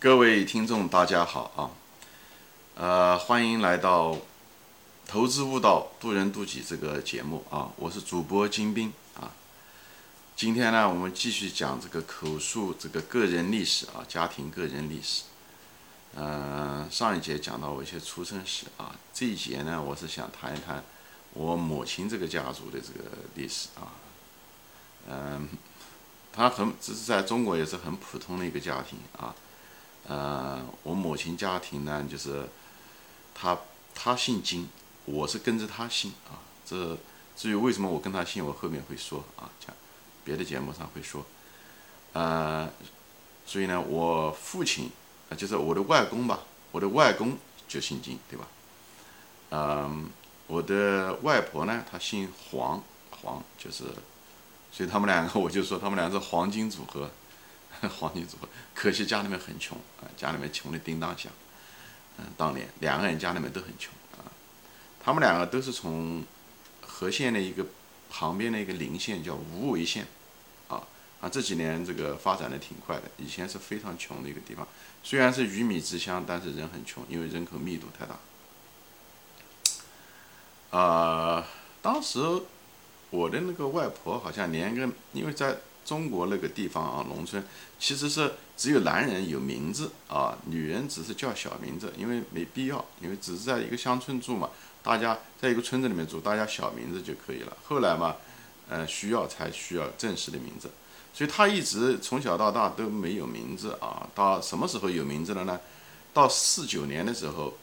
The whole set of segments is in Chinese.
各位听众，大家好啊！呃，欢迎来到《投资悟道，渡人渡己》这个节目啊！我是主播金兵啊。今天呢，我们继续讲这个口述这个个人历史啊，家庭个人历史。嗯，上一节讲到我一些出生史啊，这一节呢，我是想谈一谈我母亲这个家族的这个历史啊。嗯，他很这是在中国也是很普通的一个家庭啊。呃，我母亲家庭呢，就是他他姓金，我是跟着他姓啊。这至于为什么我跟他姓，我后面会说啊，讲别的节目上会说。呃，所以呢，我父亲啊，就是我的外公吧，我的外公就姓金，对吧？嗯，我的外婆呢，她姓黄，黄就是，所以他们两个，我就说他们俩是黄金组合。黄金组合，可惜家里面很穷啊，家里面穷的叮当响。嗯，当年两个人家里面都很穷啊。他们两个都是从和县的一个旁边的一个邻县叫无为县啊啊，这几年这个发展的挺快的。以前是非常穷的一个地方，虽然是鱼米之乡，但是人很穷，因为人口密度太大。啊，当时我的那个外婆好像连个，因为在。中国那个地方啊，农村其实是只有男人有名字啊，女人只是叫小名字，因为没必要，因为只是在一个乡村住嘛，大家在一个村子里面住，大家小名字就可以了。后来嘛，呃，需要才需要正式的名字，所以他一直从小到大都没有名字啊。到什么时候有名字了呢？到四九年的时候，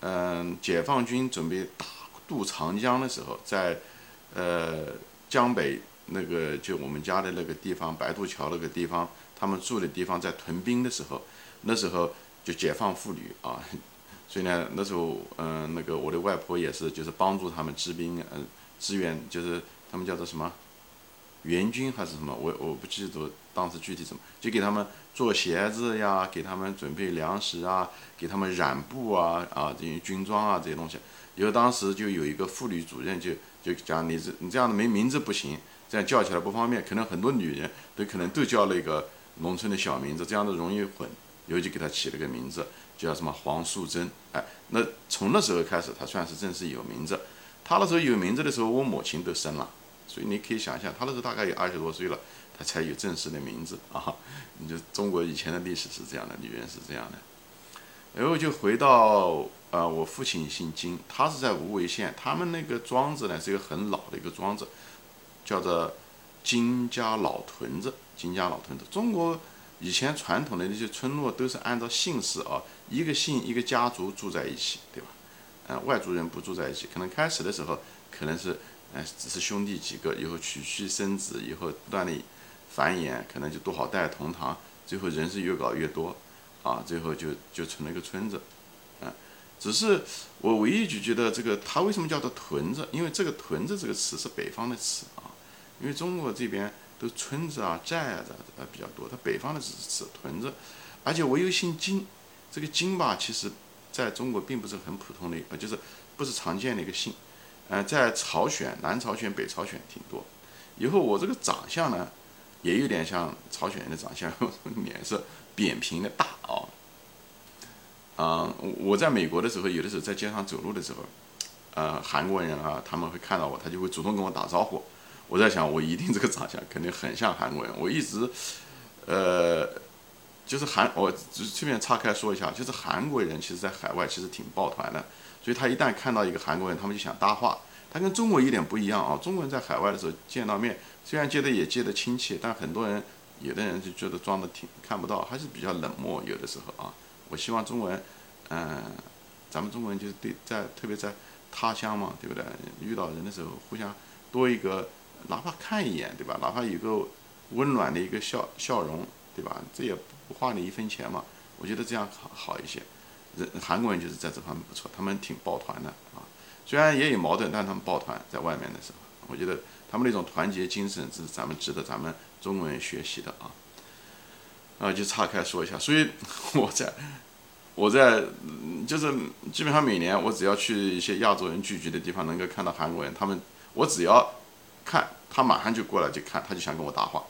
嗯，解放军准备大渡长江的时候，在呃江北。那个就我们家的那个地方，白渡桥那个地方，他们住的地方在屯兵的时候，那时候就解放妇女啊，所以呢，那时候嗯，那个我的外婆也是，就是帮助他们支兵，嗯，支援，就是他们叫做什么？援军还是什么，我我不记得当时具体什么，就给他们做鞋子呀，给他们准备粮食啊，给他们染布啊啊这些军装啊这些东西，因为当时就有一个妇女主任就就讲你这你这样的没名字不行。这样叫起来不方便，可能很多女人都可能都叫那个农村的小名字，这样子容易混，尤其给她起了个名字，叫什么黄素贞。哎，那从那时候开始，她算是正式有名字。她那时候有名字的时候，我母亲都生了，所以你可以想象，她那时候大概有二十多岁了，她才有正式的名字啊。你就中国以前的历史是这样的，女人是这样的。然后就回到啊，我父亲姓金，他是在无为县，他们那个庄子呢是一个很老的一个庄子。叫做金家老屯子，金家老屯子。中国以前传统的那些村落都是按照姓氏啊，一个姓一个家族住在一起，对吧？嗯，外族人不住在一起。可能开始的时候可能是，嗯，只是兄弟几个，以后娶妻生子，以后不断的繁衍，可能就多好代同堂，最后人是越搞越多，啊，最后就就成了一个村子，嗯。只是我唯一就觉得这个它为什么叫做屯子？因为这个屯子这个词是北方的词。因为中国这边都村子啊、寨子啊比较多，它北方的只是屯子，而且我又姓金，这个金吧，其实在中国并不是很普通的，呃，就是不是常见的一个姓，呃，在朝鲜、南朝鲜、北朝鲜挺多。以后我这个长相呢，也有点像朝鲜人的长相，脸色扁平的大啊，啊，我在美国的时候，有的时候在街上走路的时候，呃，韩国人啊，他们会看到我，他就会主动跟我打招呼。我在想，我一定这个长相肯定很像韩国人。我一直，呃，就是韩，我顺便岔开说一下，就是韩国人其实，在海外其实挺抱团的，所以他一旦看到一个韩国人，他们就想搭话。他跟中国有点不一样啊，中国人在海外的时候见到面，虽然接的也接的亲切，但很多人，有的人就觉得装的挺看不到，还是比较冷漠。有的时候啊，我希望中国人，嗯，咱们中国人就是对在特别在他乡嘛，对不对？遇到人的时候，互相多一个。哪怕看一眼，对吧？哪怕有个温暖的一个笑笑容，对吧？这也不花你一分钱嘛。我觉得这样好好一些。人韩国人就是在这方面不错，他们挺抱团的啊。虽然也有矛盾，但他们抱团在外面的时候，我觉得他们那种团结精神是咱们值得咱们中国人学习的啊。啊，就岔开说一下，所以 我在我在就是基本上每年我只要去一些亚洲人聚集的地方，能够看到韩国人，他们我只要。看他马上就过来就看，他就想跟我搭话，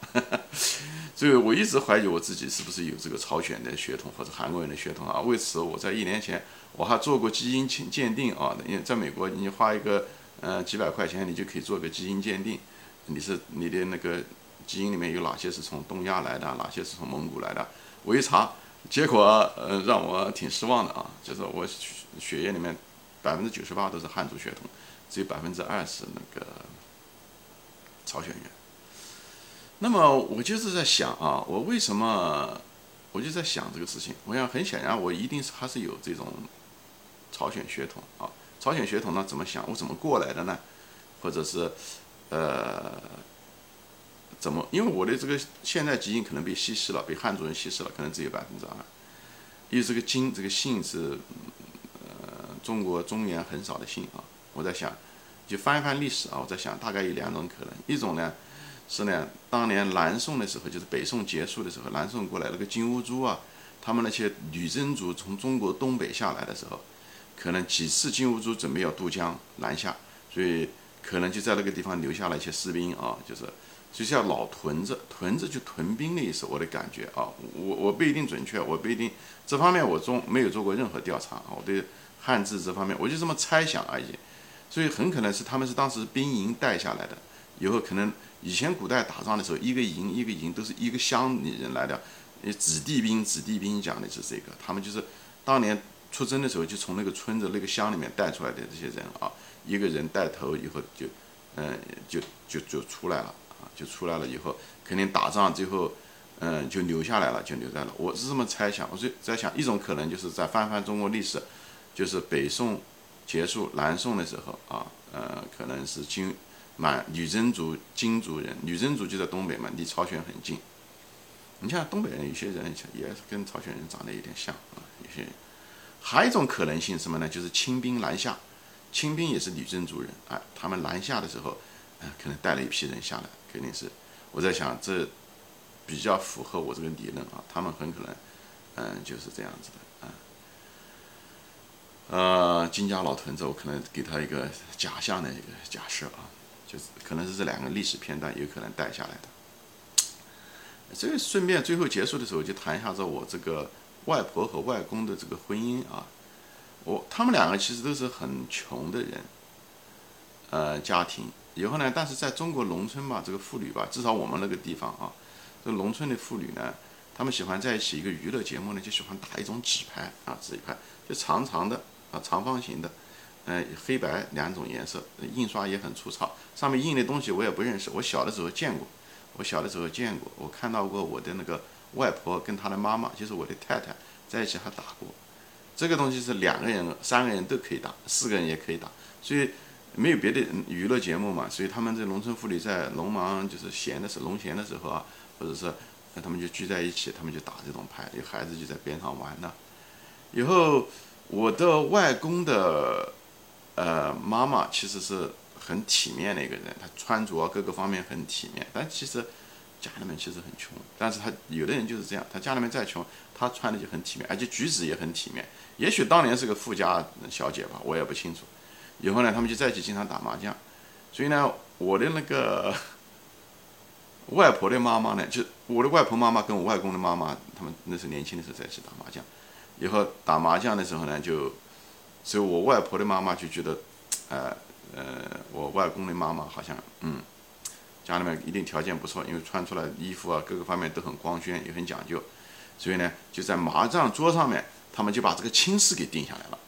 所以我一直怀疑我自己是不是有这个朝鲜的血统或者韩国人的血统啊。为此，我在一年前我还做过基因鉴鉴定啊。因为在美国，你花一个呃几百块钱，你就可以做个基因鉴定，你是你的那个基因里面有哪些是从东亚来的，哪些是从蒙古来的。我一查，结果呃让我挺失望的啊，就是我血液里面百分之九十八都是汉族血统，只有百分之二是那个朝鲜人。那么我就是在想啊，我为什么我就在想这个事情？我想很显然，我一定是还是有这种朝鲜血统啊。朝鲜血统呢，怎么想？我怎么过来的呢？或者是呃，怎么？因为我的这个现代基因可能被稀释了，被汉族人稀释了，可能只有百分之二。因为这个金这个姓是呃中国中原很少的姓啊。我在想，就翻一翻历史啊，我在想，大概有两种可能，一种呢。是呢，当年南宋的时候，就是北宋结束的时候，南宋过来那个金兀术啊，他们那些女真族从中国东北下来的时候，可能几次金兀术准备要渡江南下，所以可能就在那个地方留下了一些士兵啊，就是就像老屯子，屯子就屯兵的意思，我的感觉啊，我我不一定准确，我不一定这方面我中没有做过任何调查啊，我对汉字这方面我就这么猜想而已，所以很可能是他们是当时兵营带下来的，以后可能。以前古代打仗的时候，一个营一个营都是一个乡里人来的，子弟兵，子弟兵讲的是这个，他们就是当年出征的时候就从那个村子那个乡里面带出来的这些人啊，一个人带头以后就，嗯，就就就出来了啊，就出来了以后肯定打仗最后，嗯，就留下来了，就留在了。我是这么猜想，我是在想一种可能就是在翻翻中国历史，就是北宋结束南宋的时候啊，呃，可能是金。满女真族、金族人，女真族就在东北嘛，离朝鲜很近。你像东北人，有些人也跟朝鲜人长得有点像啊。有些人，还有一种可能性什么呢？就是清兵南下，清兵也是女真族人啊。他们南下的时候，嗯，可能带了一批人下来，肯定是。我在想，这比较符合我这个理论啊。他们很可能，嗯，就是这样子的。呃，金家老屯子，我可能给他一个假象的一个假设啊。就是可能是这两个历史片段有可能带下来的。这个顺便最后结束的时候就谈一下子我这个外婆和外公的这个婚姻啊，我他们两个其实都是很穷的人，呃，家庭以后呢，但是在中国农村吧，这个妇女吧，至少我们那个地方啊，这个农村的妇女呢，她们喜欢在一起一个娱乐节目呢，就喜欢打一种纸牌啊，纸牌就长长的啊，长方形的。嗯，黑白两种颜色，印刷也很粗糙，上面印的东西我也不认识。我小的时候见过，我小的时候见过，我看到过我的那个外婆跟她的妈妈，就是我的太太在一起还打过。这个东西是两个人、三个人都可以打，四个人也可以打。所以没有别的娱乐节目嘛，所以他们这农村妇女在农忙就是闲的时候，农闲的时候啊，或者是他们就聚在一起，他们就打这种牌，有孩子就在边上玩呢。以后我的外公的。呃，妈妈其实是很体面的一个人，她穿着各个方面很体面，但其实家里面其实很穷。但是她有的人就是这样，他家里面再穷，他穿的就很体面，而且举止也很体面。也许当年是个富家小姐吧，我也不清楚。以后呢，他们就在一起经常打麻将。所以呢，我的那个外婆的妈妈呢，就我的外婆妈妈跟我外公的妈妈，他们那时候年轻的时候在一起打麻将。以后打麻将的时候呢，就。所以我外婆的妈妈就觉得，呃呃，我外公的妈妈好像，嗯，家里面一定条件不错，因为穿出来衣服啊，各个方面都很光鲜，也很讲究。所以呢，就在麻将桌上面，他们就把这个亲事给定下来了，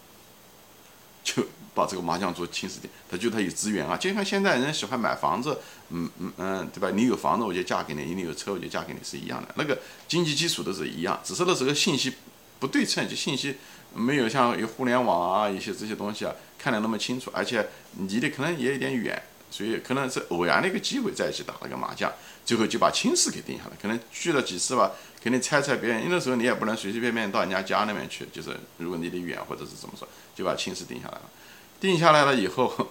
就把这个麻将桌亲事定。他觉得他有资源啊，就像现在人喜欢买房子，嗯嗯嗯，对吧？你有房子我就嫁给你，你有车我就嫁给你是一样的，那个经济基础都是一样，只是那时候信息不对称，就信息。没有像有互联网啊一些这些东西啊看得那么清楚，而且离得可能也有点远，所以可能是偶然的一个机会在一起打了个麻将，最后就把亲事给定下来。可能聚了几次吧，肯定猜猜别人，因为那时候你也不能随随便便到人家家那边去，就是如果离得远或者是怎么说，就把亲事定下来了。定下来了以后，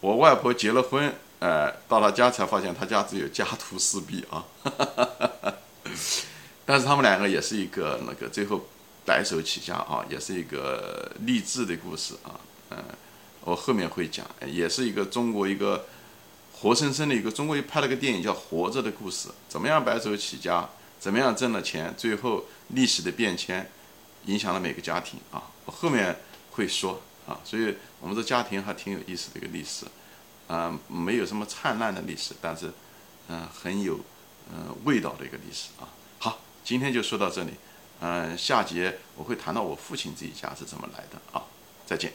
我外婆结了婚，呃，到了家才发现他家只有家徒四壁啊，但是他们两个也是一个那个最后。白手起家啊，也是一个励志的故事啊。嗯，我后面会讲，也是一个中国一个活生生的一个中国又拍了个电影叫《活着的故事》，怎么样白手起家，怎么样挣了钱，最后历史的变迁影响了每个家庭啊，我后面会说啊，所以我们的家庭还挺有意思的一个历史，啊，没有什么灿烂的历史，但是嗯很有嗯味道的一个历史啊。今天就说到这里。嗯，下节我会谈到我父亲这一家是怎么来的啊，再见。